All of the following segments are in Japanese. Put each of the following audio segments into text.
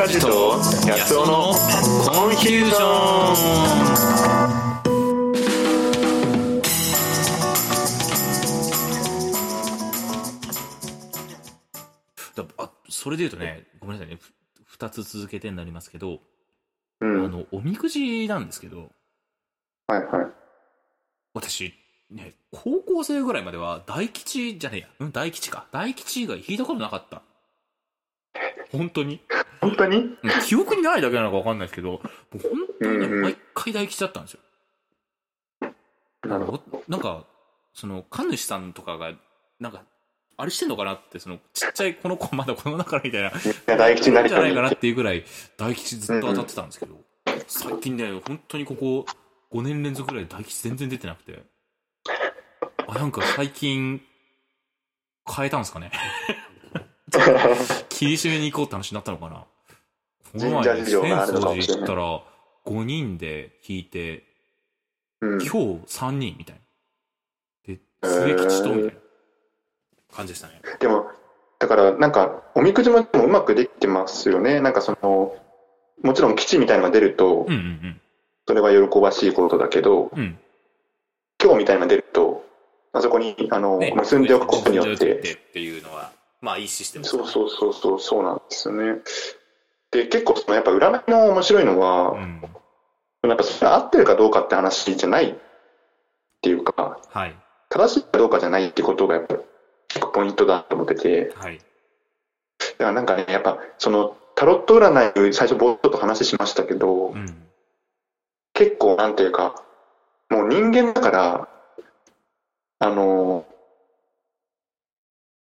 梶と安尾のコンフュージョンそれで言うとね、ごめんなさいね、ふ二つ続けてになりますけど、うん。あの、おみくじなんですけど、はいはい。私、ね、高校生ぐらいまでは大吉じゃねえや、うん、大吉か。大吉以外引いたことなかった。本当に？本当に？うん記憶にないだけなのかわかんないですけど、もう本当にね、うんうん毎回大吉だったんですよ。なるほど。おなんか、その、神主さんとかが、なんか、あれしてんのかなって、その、ちっちゃいこの子まだこの中みたいな、大吉になりたいじゃないかなっていうぐらい、大吉ずっと当たってたんですけど、最近ね、本当にここ5年連続ぐらい大吉全然出てなくて、あ、なんか最近、変えたんですかね？切り締めに行こうって話になったのかな？この前、浅草寺行ったら、5人で引いて、うん。今日3人みたいな。で、末吉とみたいな感じでしたね。でも、だから、なんか、おみくじもうまくできてますよね。なんかその、もちろん基地みたいなのが出るとうん、うんそれは喜ばしいことだけど、うん。うん。今日みたいなのが出ると、あそこに、あの、ね結んでおくことによって、っていうのは、まあいいシステムねそうそうそうそう、そうなんですよね。で、結構、そのやっぱ占いの面白いのは、うん。やっぱそれ合ってるかどうかって話じゃないっていうか、はい。正しいかどうかじゃないってことがやっぱ結構ポイントだと思ってて、はい。だからなんかね、やっぱそのタロット占い、最初ぼーっと話しましたけど、うん。結構なんていうか、もう人間だから、あの、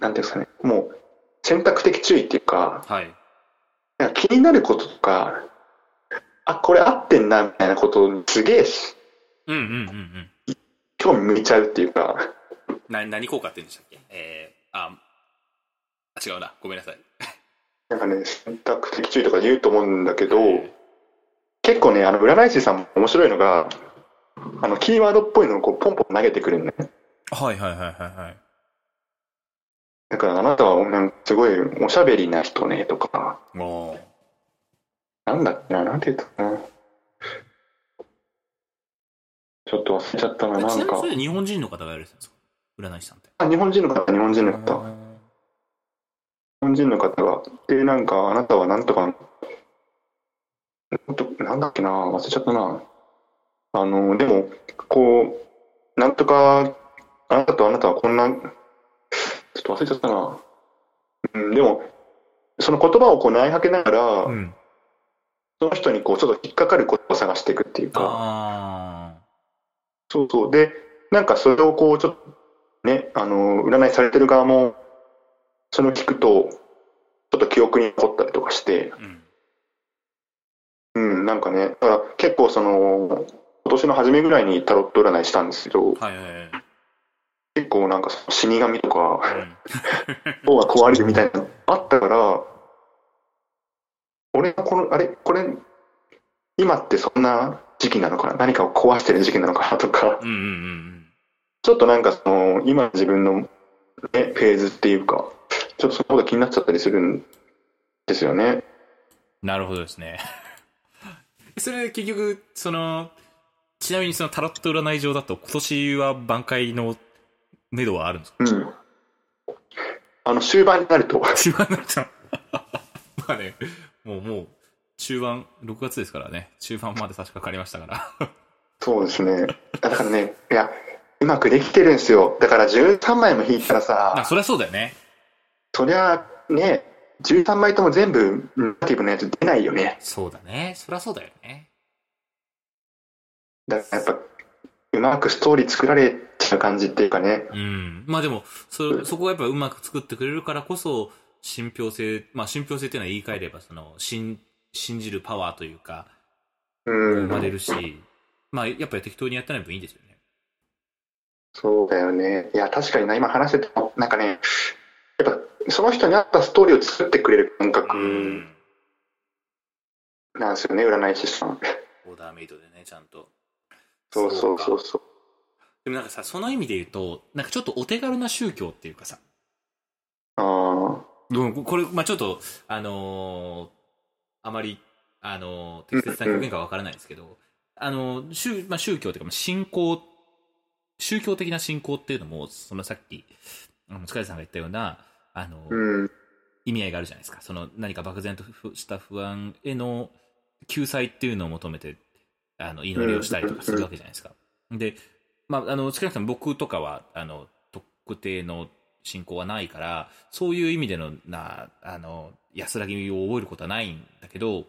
なんていうんですかね、もう選択的注意っていうか、はい。なんか気になることとか、あ、これ合ってんなみたいなことにすげえうんうんうんうん。興味向いちゃうっていうか、な、何効果って言うんでしたっけ？えー、あ、あ違うな。ごめんなさい。なんかね、選択的注意とか言うと思うんだけど、え結構ね、あの占い師さんも面白いのが、あのキーワードっぽいのをこうポンポン投げてくるのね。ーはいはいはいはいはい。だからあなたはなんかすごいおしゃべりな人ねとか、なんだっけな、なんて言ったかな。ちょっと忘れちゃったな、なんか日本人の方がやられてたんですか？占い師さんって。あ日本人の方、日本人の方。日本人の方が。で、なんか、あなたはなんとか、なんとなんだっけな、忘れちゃったな。あの、でも、こう、なんとか、あなたとあなたはこんな、っと忘れちゃったな。うん、でも、その言葉をこう投げかけながら、うん。その人にこう、ちょっと引っかかることを探していくっていうか、あそうそう。で、なんかそれをこう、ちょっと、ね、あの、占いされてる側も、それを聞くと、ちょっと記憶に残ったりとかして、ー。うん。うん、なんかね、だから結構その、今年の初めぐらいにタロット占いしたんですけど、はいはいはい。結構なんか死神とか、うん。方が壊れるみたいなのあったから、俺がこの、あれ、これ、今ってそんな時期なのかな？何かを壊してる時期なのかなとか、うんうんうんちょっとなんかその、今自分の、ね、フェーズっていうか、ちょっとそのことが気になっちゃったりするんですよね。うん。なるほどですね。それ結局、その、ちなみにそのタロット占い上だと今年は挽回の目処はあるんですか？うん。あの、終盤になると、中盤になっちゃう。まあね、もうもう、中盤、6月ですからね、中盤まで差し掛かりましたから。そうですね。だからね、いや、うまくできてるんですよ。だから13枚も引いたらあ、さ、そりゃそうだよね。そりゃね、13枚とも全部ネガティブなやつ出ないよね。そうだね。そりゃそうだよね。だからやっぱ、うまくストーリー作られちゃう感じっていうかね。うん。まあでも、そ、そこがやっぱうまく作ってくれるからこそ、信憑性、まあ信憑性っていうのは言い換えれば、その、信、信じるパワーというか、うん。生まれるし、まあやっぱり適当にやったらいいんですよね。そうだよね。いや、確かにな、今話してても、なんかね、やっぱ、その人に合ったストーリーを作ってくれる感覚うん。なんですよね、占い師さん。オーダーメイドでね、ちゃんと。そうそうそうかそう。でもなんかさ、その意味で言うと、なんかちょっとお手軽な宗教っていうかさ、ああ、うんこれ、まあちょっと、あのーあまり、あの、適切な表現かわからないですけど、あの、宗、まあ、宗教というか、信仰、宗教的な信仰っていうのも、そのさっき、あの、塚地さんが言ったような、あの、うん。意味合いがあるじゃないですか。その何か漠然とした不安への救済っていうのを求めて、あの、祈りをしたりとかするわけじゃないですか。で、まあ、あの、少なくとも僕とかは、あの、特定の信仰はないから、そういう意味での、な、あの、安らぎを覚えることはないんだけど、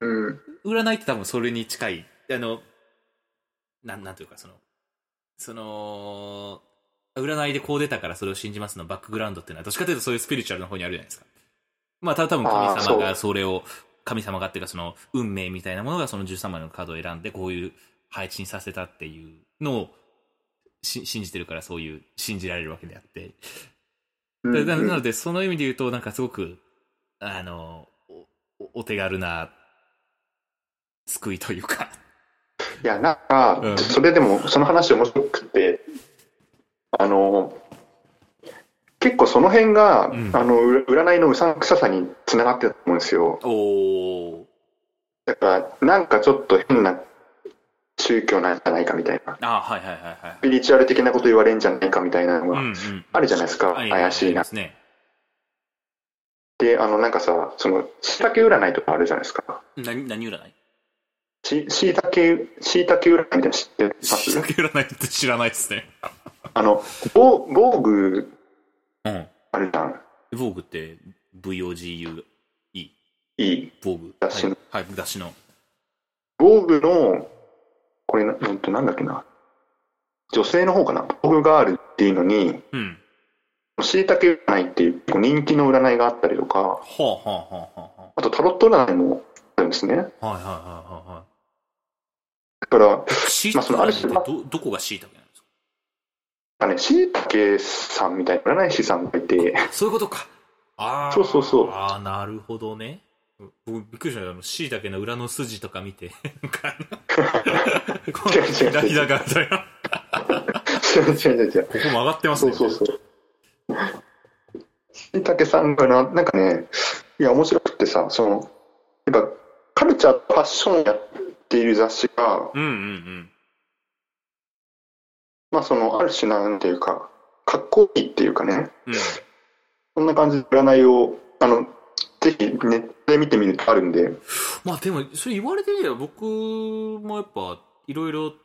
うん。占いって多分それに近い、あの、なん、なんていうか、その、その、占いでこう出たからそれを信じますのバックグラウンドっていうのは、どっちかというとそういうスピリチュアルの方にあるじゃないですか。まあ、た多分神様がそれを、神様がっていうかその、運命みたいなものがその13枚のカードを選んで、こういう配置にさせたっていうのをし信じてるからそういう、信じられるわけであって。うんでななので、その意味で言うと、なんかすごく、あの、お手軽な救いというか。いや、なんか、うんそれでも、その話面白くて、あの、結構その辺が、うんあの、う占いのうさんくささにつながってると思うんですよ。おー。だから、なんかちょっと変な宗教なんじゃないかみたいな、あはいはいはいはいス。ピリチュアル的なこと言われんじゃないかみたいなのがうんうん。あるじゃないですか、あり怪しいなね。で、あの、なんかさ、その、しいたけ占いとかあるじゃないですか。何、何占い？ししいたけ、しいたけ占いみたいなの知ってます酒占いって知らないですね。あの、防防具うん。あるじゃん。防具って、VOGUE。いい。防具。雑誌のはい、はい、雑誌の。防具の、これな、うんと、なんだっけな。女性の方かな。防具があるっていうのに、うん。しいたけ占いっていう人気の占いがあったりとか、はあはあはあはあはあとタロット占いもあるんですね。だあ。はいはいはいはいはから、い。しいたけってど、どこがしいたけなんですか？あね、しいたけさんみたいな占い師さんがいて、そういうことか。ああ。そうそうそうああ、なるほどね。僕、びっくりしたあの、しいたけの裏の筋とか見て、違う違う違う。違う違う違う違う。ここ曲がってますね。そうそうそう。しいたけさんがな、なんかね、いや、面白くってさ、その、やっぱ、カルチャーとファッションやっている雑誌が、うんうんうん。まあ、その、ある種なんていうか、かっこいいっていうかね、うん。そんな感じで占いを、あの、ぜひネットで見てみるとあるんで、まあでも、それ言われてみれば僕もやっぱ、いろいろフ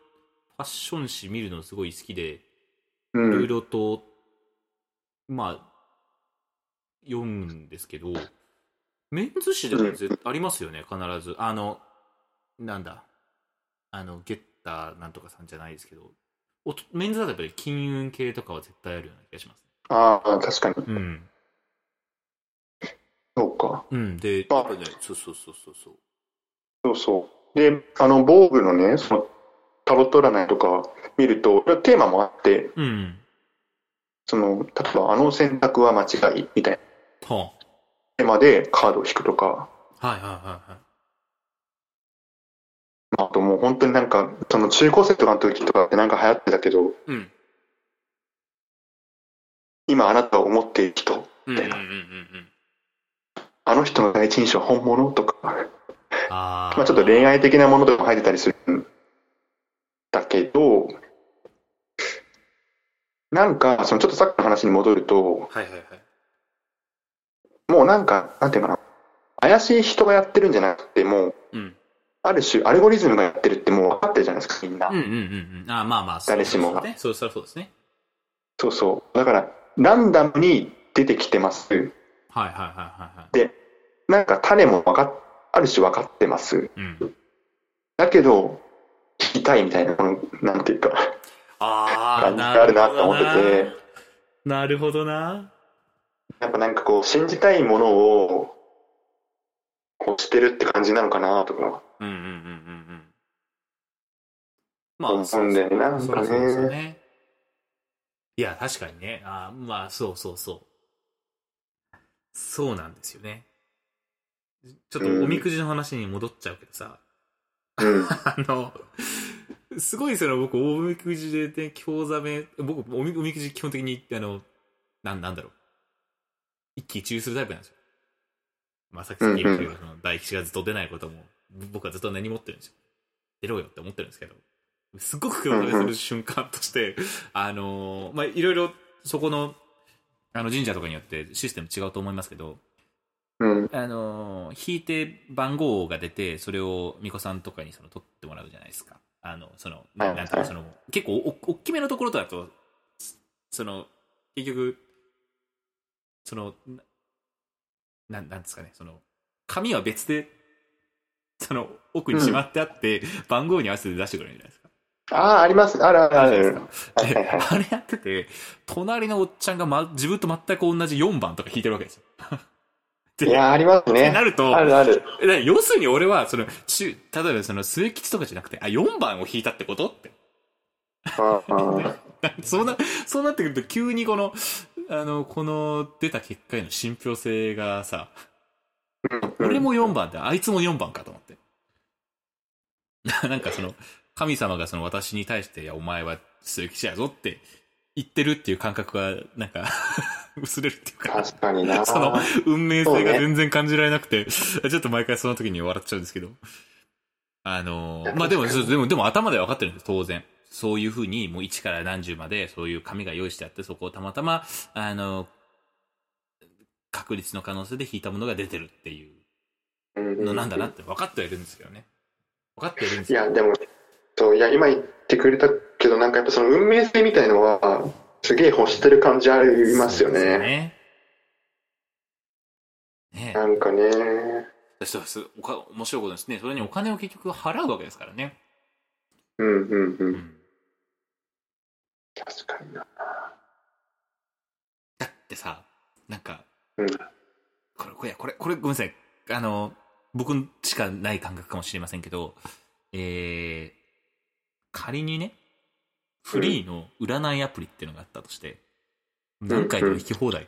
ァッション誌見るのすごい好きで、ういろいん。ろと、まあ、読むんですけど、メンズ誌でも絶ありますよね、必ず。あの、なんだ、あの、ゲッターなんとかさんじゃないですけど、おとメンズだとやっぱり金運系とかは絶対あるような気がしますね。ああ、確かに。うん。そうか。うん。で、あやっぱね、そうそうそうそうそう。そうそう。で、あの、防具のね、その、タロット占いとか見ると、テーマもあって、うん。その、例えば、あの選択は間違いみたいなはテーマでカードを引くとか、あ、はいはいはいはい。あともう本当になんか、その中高生とかの時とかってなんか流行ってたけど、うん。今あなたを思っている人、うんうんうんうんうん。あの人の第一印象は本物とか、あまあちょっと恋愛的なものとかも入ってたりするんだけど、なんか、そのちょっとさっきの話に戻ると、はいはいはい。もうなんか、なんていうかな、怪しい人がやってるんじゃなくて、もう、うん。ある種、アルゴリズムがやってるってもう分かってるじゃないですか、みんな。うんうんうんうん。あまあまあ、誰しもがそう。そうですね。そうそう。だから、ランダムに出てきてます。はいはいはいはいはい。なんか種も分かっ、ある種分かってます。うん。だけど、聞きたいみたいな、なんていうか、あ感じがあるなと思ってて、なるほどな。やっぱなんかこう、信じたいものを、こうしてるって感じなのかなとか、うんうんうんうんうん。ま思うんだよねなんかねそうそうそうね。いや、確かにね。あまあ、そうそうそう。そうなんですよね。ちょっとおみくじの話に戻っちゃうけどさ、うん、あの、すごいその僕、おみくじでね、興ざめ、僕、おみおみくじ基本的に、あの、なん、なんだろう。一喜一憂するタイプなんですよ。まあ、さっき言ったけど、その大吉がずっと出ないことも、僕はずっと根に持ってるんですよ。出ろよって思ってるんですけど、すごく共感する瞬間として、あのーまあ、いろいろそこの、あの神社とかによってシステム違うと思いますけど、うん。あのー引いて番号が出て、それを巫女さんとかにその取ってもらうじゃないですか。あの、その、なんていうのその、結構お、大きめのところだと、その、結局、その、ななん、なんですかね、その、紙は別で、その、奥にしまってあって、番号に合わせて出してくれるじゃないですか。ああ、あります。あるあるあある。あれやってて、隣のおっちゃんが、ま、自分と全く同じ4番とか弾いてるわけですよ。でいや、ありますね。なると、あるある。要するに俺は、その、中、例えばその、末吉とかじゃなくて、あ、4番を引いたってことって。ああ そうな、そうなってくると急にこの、あの、この出た結果への信憑性がさ、俺も4番で、あいつも4番かと思って。なんかその、神様がその私に対して、いや、お前は末吉やぞって言ってるっていう感覚が、なんか、薄れるっていうか。確かにな。その運命性が全然感じられなくて、ちょっと毎回その時に笑っちゃうんですけど。あのーまあでも、でも、でも頭では分かってるんです、当然。そういうふうに、もう1から何十まで、そういう紙が用意してあって、そこをたまたま、あの確率の可能性で引いたものが出てるっていうのなんだなって分かってはいるんですけどね。分かってはいるんです。いや、でも、そう、いや、今言ってくれたけど、なんかやっぱその運命性みたいのは、すげえ欲してる感じありますよね。ねねなんかね。え。そうですおか面白いことですね。それにお金を結局払うわけですからね。うんうんう。うんん。確かにな。だってさ、なんか、うんこれ、これ、これ、これ、ごめんなさい。あの、僕しかない感覚かもしれませんけど、えー、仮にね、フリーの占いアプリっていうのがあったとして、何回でも引き放題っ。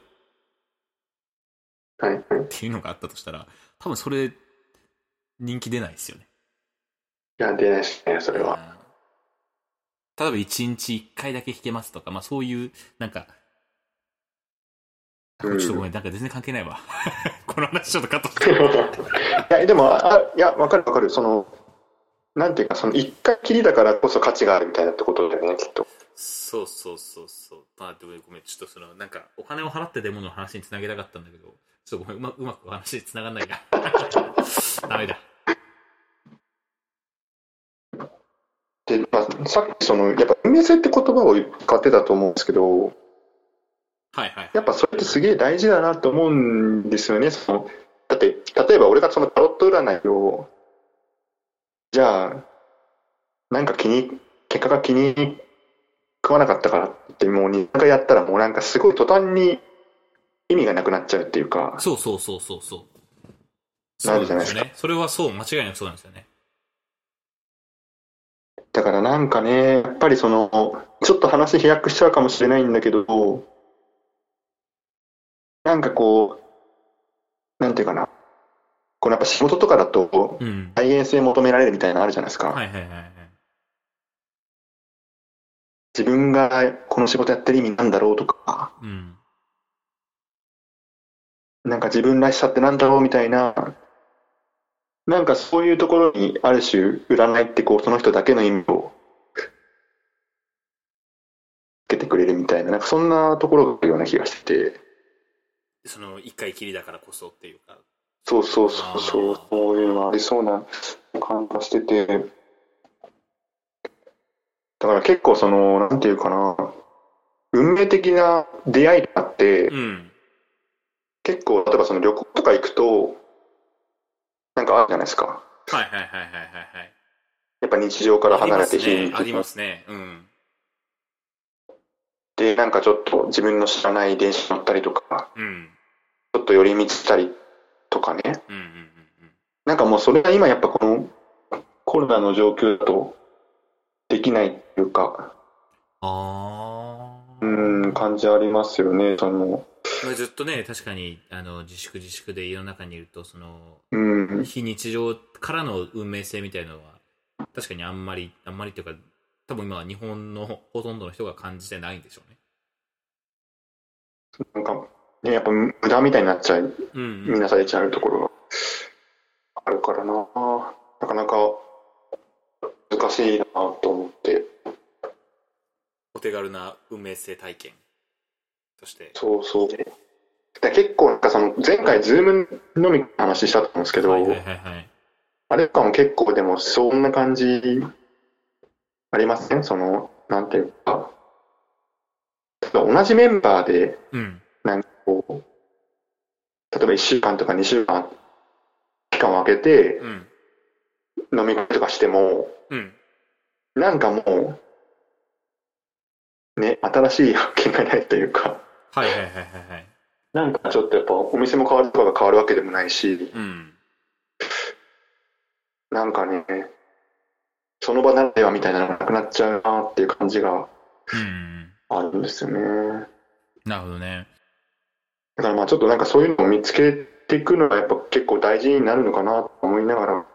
ていうのがあったとしたら、多分それ、人気出ないですよね。いや、出ないですね、それは。うん例えば1日1回だけ弾けますとか、まあそういう、なんか、ちょっとごめん、なんか全然関係ないわ。この話ちょっとカットして。いや、でも、あいや、わかるわかる。その、なんていうか、その一回きりだからこそ価値があるみたいなってことだよね、きっと。そうそうそうそう。まあでもごめん、ちょっとその、なんか、お金を払ってでもの話につなげたかったんだけど、ちょっとごめん、うまうまくお話につながんないな。ダメだ。で、まあ、さっきその、やっぱ運命性って言葉を使ってたと思うんですけど、はいはい。やっぱそれってすげえ大事だなと思うんですよね。そのだって、例えば俺がそのタロット占いを、じゃあ、なんか気に、結果が気に食わなかったからって、もう2回やったらもうなんかすごい途端に意味がなくなっちゃうっていうか、そうそうそうそうそう。なるじゃないですかそね。それはそう、間違いなくそうなんですよね。だからなんかね、やっぱりその、ちょっと話飛躍しちゃうかもしれないんだけど、なんかこう、なんていうかな、このやっぱ仕事とかだと、うん。再現性求められるみたいなのあるじゃないですか。自分がこの仕事やってる意味なんだろうとか、うん。なんか自分らしさってなんだろうみたいな、なんかそういうところにある種占いってこうその人だけの意味をつけてくれるみたいな、なんかそんなところがあるような気がしてて、その、一回きりだからこそっていうか。そうそうそうそう、そういうのがありそうな感じがしてて、だから結構その、なんていうかな、運命的な出会いがあって、うん。結構、例えばその旅行とか行くと、なんかあるじゃないですか。はいはいはいはいはいはい。やっぱ日常から離れて非日常りますね。うん。で、なんかちょっと自分の知らない電車乗ったりとか、うん。ちょっと寄り道したりとかね。うんうんうんうん。なんかもうそれが今やっぱこのコロナの状況だとできないっていうか、あうー。ん、感じありますよね。その、まあずっとね、確かに、あの、自粛自粛で家の中にいると、その、うん、非日常からの運命性みたいなのは、確かにあんまり、あんまりっていうか、多分今は日本のほとんどの人が感じてないんでしょうね。なんか、ね、やっぱ無駄みたいになっちゃい、うん、みんなされちゃうところが。あるからな。なかなか難しいなと思って。お手軽な運命性体験として。そうそう。で結構なんかその前回ズームのみの話したと思うんですけど、はいはいはいはい。あれとかも結構でもそんな感じありません？その、なんていうか、同じメンバーでうん。なんかこう、例えば1週間とか2週間期間を空けてうん。飲み会とかしても、うん。なんかもう、ね、新しい発見がないというか、はいはいはいはいはい。なんかちょっとやっぱお店も変わるとかが変わるわけでもないし、うん。なんかね、その場ならではみたいなのがなくなっちゃうなっていう感じがうん。あるんですよね。なるほどね。だからまあちょっとなんかそういうのを見つけていくのがやっぱ結構大事になるのかなと思いながら、